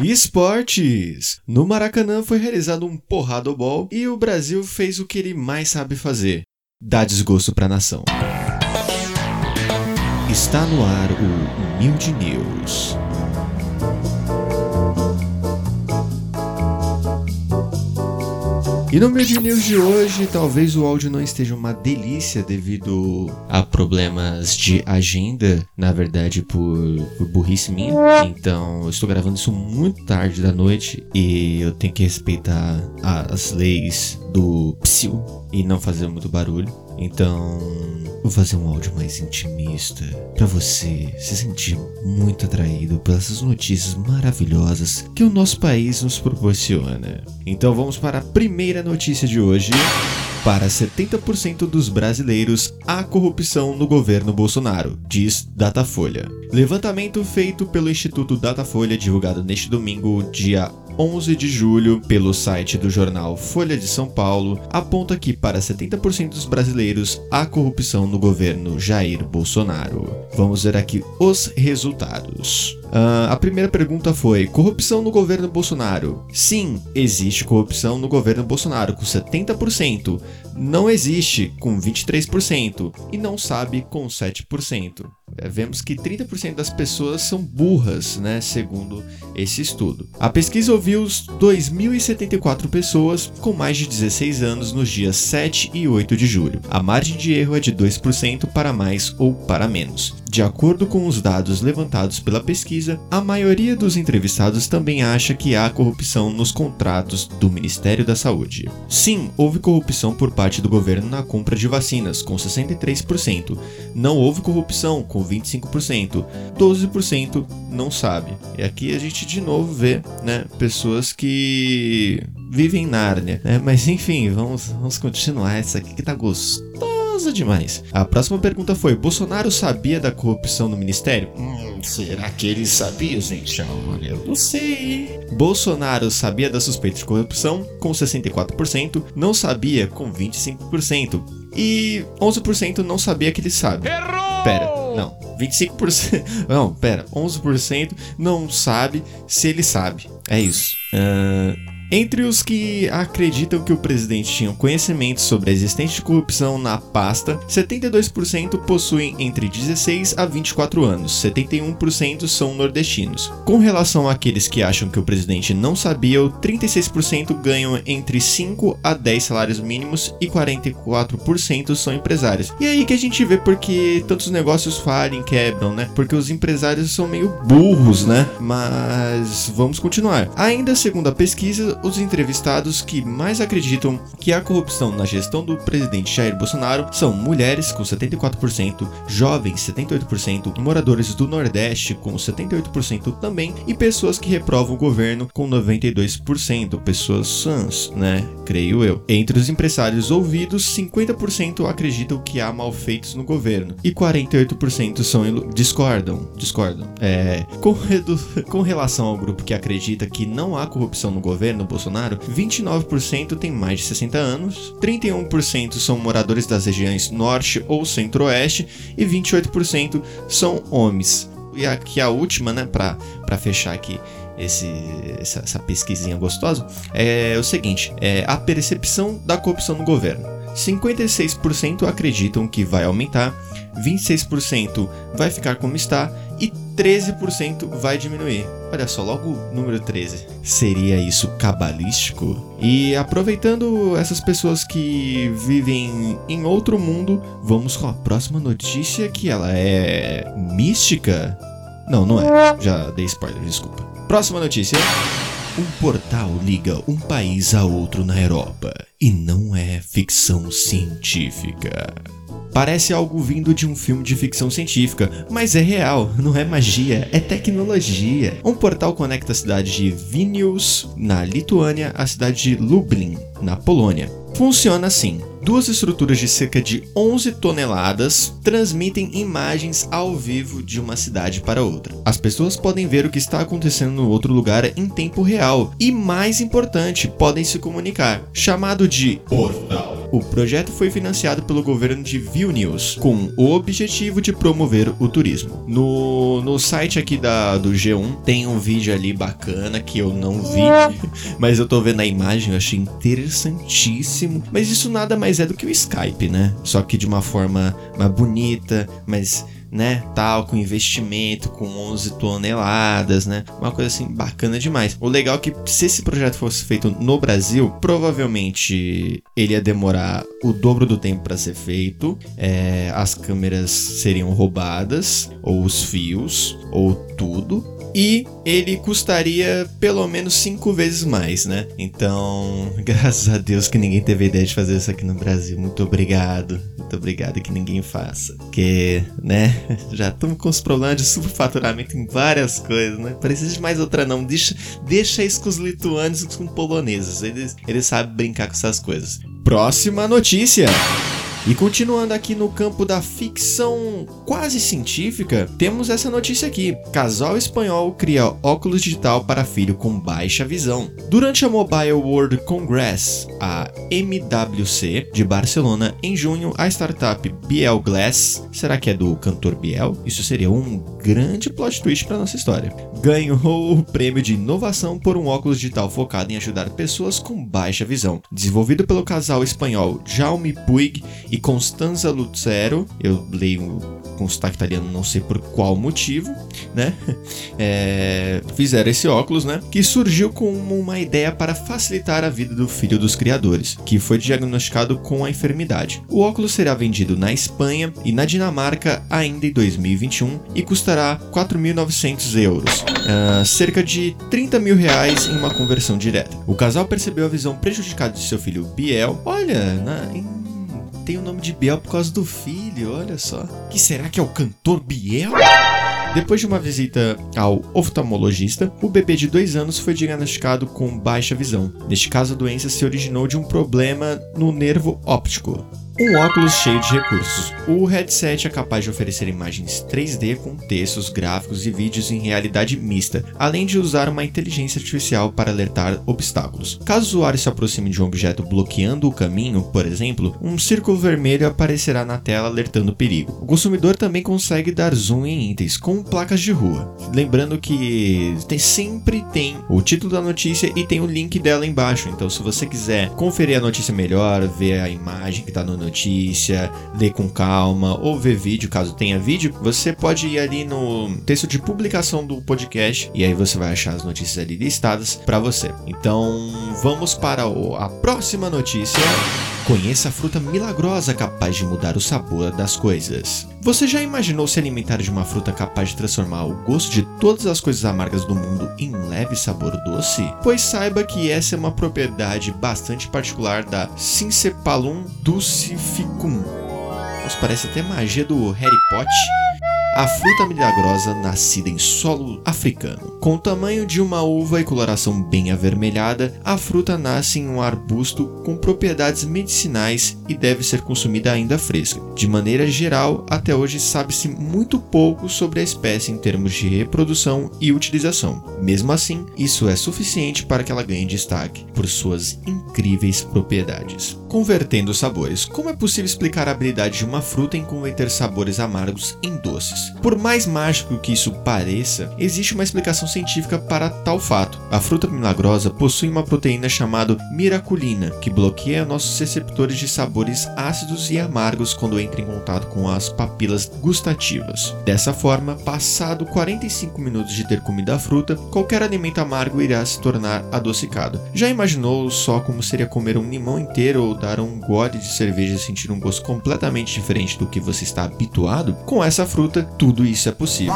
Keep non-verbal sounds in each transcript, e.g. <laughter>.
Esportes! No Maracanã foi realizado um porradobol e o Brasil fez o que ele mais sabe fazer: dar desgosto pra nação. Está no ar o Humilde News. E no Mid News de hoje, talvez o áudio não esteja uma delícia devido a problemas de agenda, na verdade por, por burrice minha. Então, eu estou gravando isso muito tarde da noite e eu tenho que respeitar as leis do psil e não fazer muito barulho. Então, vou fazer um áudio mais intimista para você se sentir muito atraído pelas notícias maravilhosas que o nosso país nos proporciona. Então, vamos para a primeira notícia de hoje. Para 70% dos brasileiros, há corrupção no governo Bolsonaro, diz Datafolha. Levantamento feito pelo Instituto Datafolha, divulgado neste domingo, dia 11 de julho, pelo site do jornal Folha de São Paulo, aponta que para 70% dos brasileiros há corrupção no governo Jair Bolsonaro. Vamos ver aqui os resultados. Uh, a primeira pergunta foi: corrupção no governo Bolsonaro? Sim, existe corrupção no governo Bolsonaro, com 70%. Não existe, com 23%. E não sabe, com 7%. É, vemos que 30% das pessoas são burras, né, segundo esse estudo. A pesquisa ouviu 2.074 pessoas com mais de 16 anos nos dias 7 e 8 de julho. A margem de erro é de 2% para mais ou para menos. De acordo com os dados levantados pela pesquisa, a maioria dos entrevistados também acha que há corrupção nos contratos do Ministério da Saúde. Sim, houve corrupção por parte do governo na compra de vacinas, com 63%. Não houve corrupção, com 25%. 12% não sabe. E aqui a gente de novo vê né, pessoas que vivem em Nárnia. Né? Mas enfim, vamos, vamos continuar. Essa aqui que tá gostosa demais. A próxima pergunta foi: Bolsonaro sabia da corrupção no ministério? Hum, será que ele sabia, gente? Eu não sei. Bolsonaro sabia da suspeita de corrupção com 64%, não sabia com 25% e 11% não sabia que ele sabe. Errou! Pera, não. 25%. <laughs> Não, pera. 11% não sabe se ele sabe. É isso. Uh, entre os que acreditam que o presidente tinha conhecimento sobre a existência de corrupção na pasta, 72% possuem entre 16 a 24 anos, 71% são nordestinos. Com relação àqueles que acham que o presidente não sabia, 36% ganham entre 5 a 10 salários mínimos e 44% são empresários. E é aí que a gente vê porque tantos negócios falhem, quebram, né? Porque os empresários são meio burros, né? Mas vamos continuar. Ainda segundo a pesquisa, os entrevistados que mais acreditam que há corrupção na gestão do presidente Jair Bolsonaro são mulheres, com 74%, jovens, 78%, moradores do Nordeste, com 78% também, e pessoas que reprovam o governo, com 92%, pessoas sãs, né? Creio eu. Entre os empresários ouvidos, 50% acreditam que há malfeitos no governo, e 48% são discordam. Discordam. É, com, <laughs> com relação ao grupo que acredita que não há corrupção no governo, Bolsonaro, 29% têm mais de 60 anos, 31% são moradores das regiões norte ou centro-oeste e 28% são homens. E aqui a última, né, para fechar aqui esse, essa, essa pesquisinha gostosa, é o seguinte: é a percepção da corrupção no governo. 56% acreditam que vai aumentar, 26% vai ficar como está e 13% vai diminuir. Olha só, logo o número 13. Seria isso cabalístico? E aproveitando essas pessoas que vivem em outro mundo, vamos com a próxima notícia que ela é mística? Não, não é. Já dei spoiler, desculpa. Próxima notícia. Um portal liga um país a outro na Europa e não é ficção científica. Parece algo vindo de um filme de ficção científica, mas é real, não é magia, é tecnologia. Um portal conecta a cidade de Vilnius, na Lituânia, à cidade de Lublin, na Polônia. Funciona assim: duas estruturas de cerca de 11 toneladas transmitem imagens ao vivo de uma cidade para outra. As pessoas podem ver o que está acontecendo no outro lugar em tempo real e, mais importante, podem se comunicar. Chamado de portal O projeto foi financiado pelo governo de Vilnius, com o objetivo de promover o turismo. No, no site aqui da, do G1 tem um vídeo ali bacana que eu não vi, <laughs> mas eu tô vendo a imagem, eu achei interessantíssimo. Mas isso nada mais é do que o Skype, né? Só que de uma forma mais bonita, mas né, tal, com investimento, com 11 toneladas, né, uma coisa assim bacana demais. O legal é que se esse projeto fosse feito no Brasil, provavelmente ele ia demorar o dobro do tempo para ser feito, é, as câmeras seriam roubadas, ou os fios, ou tudo, e ele custaria pelo menos cinco vezes mais, né? Então, <laughs> graças a Deus que ninguém teve ideia de fazer isso aqui no Brasil. Muito obrigado, muito obrigado que ninguém faça. Porque, né, <laughs> já estamos com os problemas de superfaturamento em várias coisas, né? Precisa de mais outra não. Deixa, deixa isso com os lituanos e com os poloneses. Eles, eles sabem brincar com essas coisas. Próxima notícia. E continuando aqui no campo da ficção quase científica, temos essa notícia aqui: casal espanhol cria óculos digital para filho com baixa visão. Durante a Mobile World Congress, a MWC de Barcelona, em junho, a startup Biel Glass, será que é do cantor Biel? Isso seria um grande plot twist para nossa história. Ganhou o prêmio de inovação por um óculos digital focado em ajudar pessoas com baixa visão. Desenvolvido pelo casal espanhol Jaume Puig e Constanza Lucero, eu leio com sotaque italiano, não sei por qual motivo, né? <laughs> É, fizeram esse óculos, né? Que surgiu como uma ideia para facilitar a vida do filho dos criadores, que foi diagnosticado com a enfermidade. O óculos será vendido na Espanha e na Dinamarca ainda em 2021 e custará 4.900 euros, uh, cerca de 30 mil reais em uma conversão direta. O casal percebeu a visão prejudicada de seu filho Biel. Olha, na, em tem o nome de Biel por causa do filho, olha só. Que será que é o cantor Biel? Depois de uma visita ao oftalmologista, o bebê de dois anos foi diagnosticado com baixa visão. Neste caso, a doença se originou de um problema no nervo óptico, um óculos cheio de recursos. O headset é capaz de oferecer imagens 3D com textos, gráficos e vídeos em realidade mista, além de usar uma inteligência artificial para alertar obstáculos. Caso o usuário se aproxime de um objeto bloqueando o caminho, por exemplo, um círculo vermelho aparecerá na tela alertando o perigo. O consumidor também consegue dar zoom em itens com placas de rua. Lembrando que tem, sempre tem o título da notícia e tem o link dela embaixo. Então, se você quiser conferir a notícia melhor, ver a imagem que está no notícia, ler com calma ou ver vídeo, caso tenha vídeo, você pode ir ali no texto de publicação do podcast e aí você vai achar as notícias ali listadas para você. Então, vamos para a próxima notícia. Conheça a fruta milagrosa capaz de mudar o sabor das coisas. Você já imaginou se alimentar de uma fruta capaz de transformar o gosto de todas as coisas amargas do mundo em um leve sabor doce? Pois saiba que essa é uma propriedade bastante particular da Syncephalum dulcificum. Isso parece até magia do Harry Potter a fruta milagrosa nascida em solo africano. Com o tamanho de uma uva e coloração bem avermelhada, a fruta nasce em um arbusto com propriedades medicinais e deve ser consumida ainda fresca. De maneira geral, até hoje sabe-se muito pouco sobre a espécie em termos de reprodução e utilização. Mesmo assim, isso é suficiente para que ela ganhe destaque por suas incríveis propriedades. Convertendo sabores. Como é possível explicar a habilidade de uma fruta em converter sabores amargos em doces? Por mais mágico que isso pareça, existe uma explicação científica para tal fato. A fruta milagrosa possui uma proteína chamada miraculina, que bloqueia nossos receptores de sabores ácidos e amargos quando entra em contato com as papilas gustativas. Dessa forma, passado 45 minutos de ter comido a fruta, qualquer alimento amargo irá se tornar adocicado. Já imaginou só como seria comer um limão inteiro ou dar um gole de cerveja e sentir um gosto completamente diferente do que você está habituado? Com essa fruta, tudo isso é possível.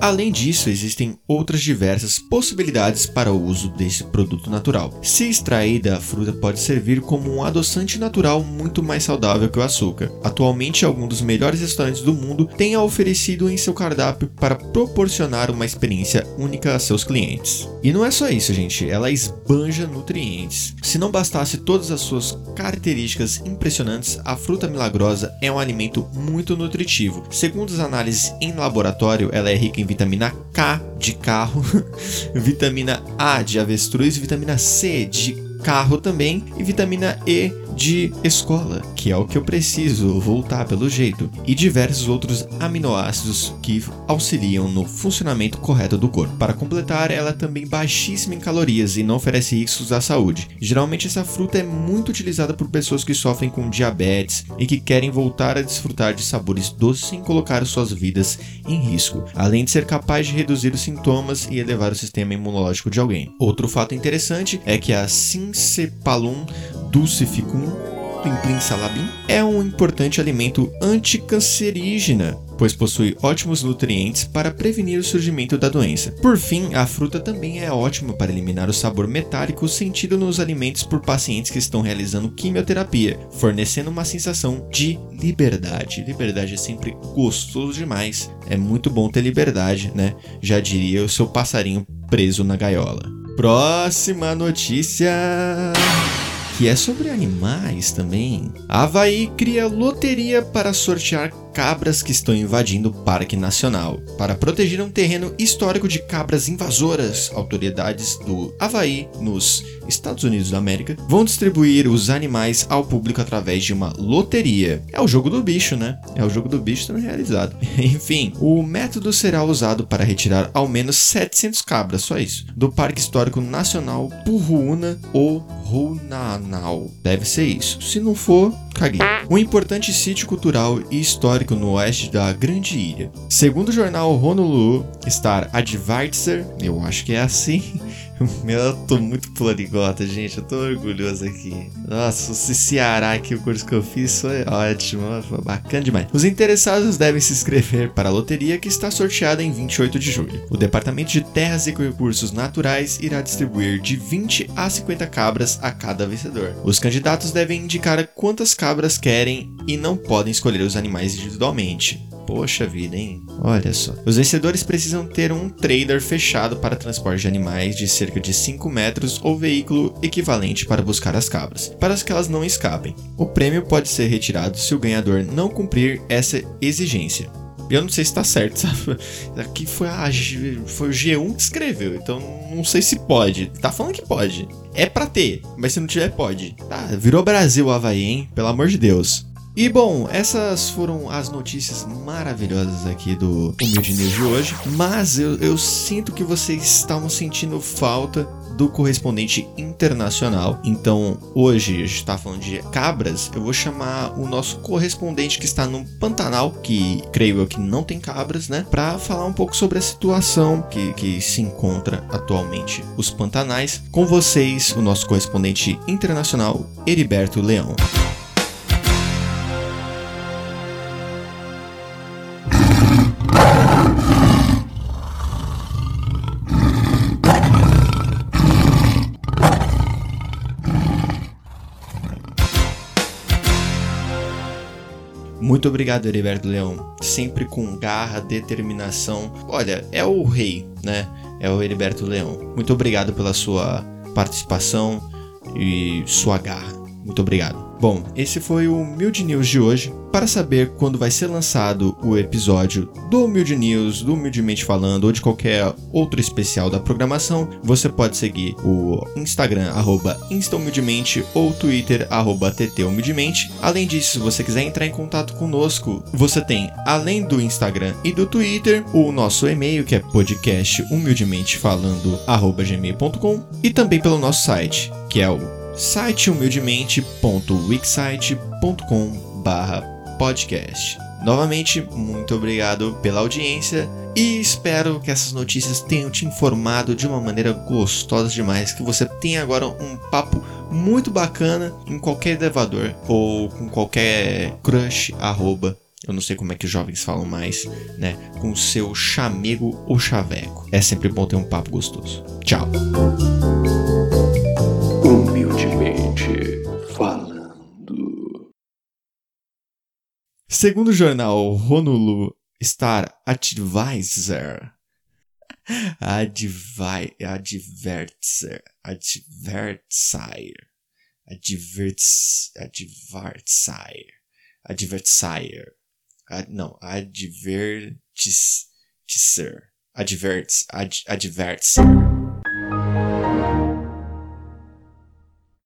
Além disso, existem outras diversas possibilidades para o uso desse produto natural. Se extraída, a fruta pode servir como um adoçante natural muito mais saudável que o açúcar. Atualmente, alguns dos melhores restaurantes do mundo têm a oferecido em seu cardápio para proporcionar uma experiência única a seus clientes. E não é só isso, gente, ela esbanja nutrientes. Se não bastasse todas as suas características impressionantes, a fruta milagrosa é um alimento muito nutritivo. Segundo as análises em laboratório, ela é rica em vitamina K de carro, <laughs> vitamina A de avestruz, vitamina C de carro também e vitamina E de escola, que é o que eu preciso voltar pelo jeito, e diversos outros aminoácidos que auxiliam no funcionamento correto do corpo. Para completar, ela é também baixíssima em calorias e não oferece riscos à saúde. Geralmente essa fruta é muito utilizada por pessoas que sofrem com diabetes e que querem voltar a desfrutar de sabores doces sem colocar suas vidas em risco, além de ser capaz de reduzir os sintomas e elevar o sistema imunológico de alguém. Outro fato interessante é que a Syncephalum dulcificum Plim salabim é um importante alimento anticancerígena, pois possui ótimos nutrientes para prevenir o surgimento da doença. Por fim, a fruta também é ótima para eliminar o sabor metálico sentido nos alimentos por pacientes que estão realizando quimioterapia, fornecendo uma sensação de liberdade. Liberdade é sempre gostoso demais. É muito bom ter liberdade, né? Já diria o seu passarinho preso na gaiola. Próxima notícia que é sobre animais também. A Havaí cria loteria para sortear cabras que estão invadindo o Parque Nacional. Para proteger um terreno histórico de cabras invasoras, autoridades do Havaí, nos Estados Unidos da América, vão distribuir os animais ao público através de uma loteria. É o jogo do bicho, né? É o jogo do bicho sendo realizado. <laughs> Enfim, o método será usado para retirar ao menos 700 cabras, só isso, do Parque Histórico Nacional Purruuna ou Runanal. Deve ser isso. Se não for, caguei. Um importante sítio cultural e histórico no oeste da Grande Ilha. Segundo o jornal Honolulu Star Advertiser, eu acho que é assim, <laughs> eu tô muito poliglota, gente. Eu tô orgulhoso aqui. Nossa, esse Ceará aqui, o curso que eu fiz foi ótimo. Foi bacana demais. Os interessados devem se inscrever para a loteria que está sorteada em 28 de julho. O Departamento de Terras e Recursos Naturais irá distribuir de 20 a 50 cabras a cada vencedor. Os candidatos devem indicar quantas cabras querem e não podem escolher os animais individualmente. Poxa vida, hein? Olha só. Os vencedores precisam ter um trailer fechado para transporte de animais de cerca de 5 metros ou veículo equivalente para buscar as cabras, para que elas não escapem. O prêmio pode ser retirado se o ganhador não cumprir essa exigência. Eu não sei se tá certo, <laughs> sabe? Aqui foi, a, foi o G1 que escreveu, então não sei se pode. Tá falando que pode. É pra ter, mas se não tiver, pode. Tá, virou Brasil Havaí, hein? Pelo amor de Deus. E bom, essas foram as notícias maravilhosas aqui do Humilde News de hoje. Mas eu, eu sinto que vocês estavam sentindo falta do correspondente internacional. Então, hoje a gente está falando de cabras. Eu vou chamar o nosso correspondente que está no Pantanal, que creio eu que não tem cabras, né? Para falar um pouco sobre a situação que, que se encontra atualmente os Pantanais. Com vocês, o nosso correspondente internacional, Heriberto Leão. Muito obrigado, Heriberto Leão. Sempre com garra, determinação. Olha, é o rei, né? É o Heriberto Leão. Muito obrigado pela sua participação e sua garra. Muito obrigado. Bom, esse foi o Humilde News de hoje. Para saber quando vai ser lançado o episódio do Humilde News, do Humildemente Falando ou de qualquer outro especial da programação, você pode seguir o Instagram, arroba InstaHumildemente ou Twitter, arroba TTHumildemente. Além disso, se você quiser entrar em contato conosco, você tem, além do Instagram e do Twitter, o nosso e-mail, que é podcasthumildementefalando.gmail.com e também pelo nosso site, que é o sitehumildemente.wixsite.com/podcast. Novamente, muito obrigado pela audiência e espero que essas notícias tenham te informado de uma maneira gostosa demais, que você tenha agora um papo muito bacana em qualquer elevador ou com qualquer crush arroba eu não sei como é que os jovens falam mais, né? Com seu chamego ou chaveco. É sempre bom ter um papo gostoso. Tchau. Segundo o jornal Honolulu Star Advisor, Advi, Advertiser, Advertiser, Adverts, Advertiser, Advertiser, ad, não, Advertiser, Adverts, ad, Advertiser.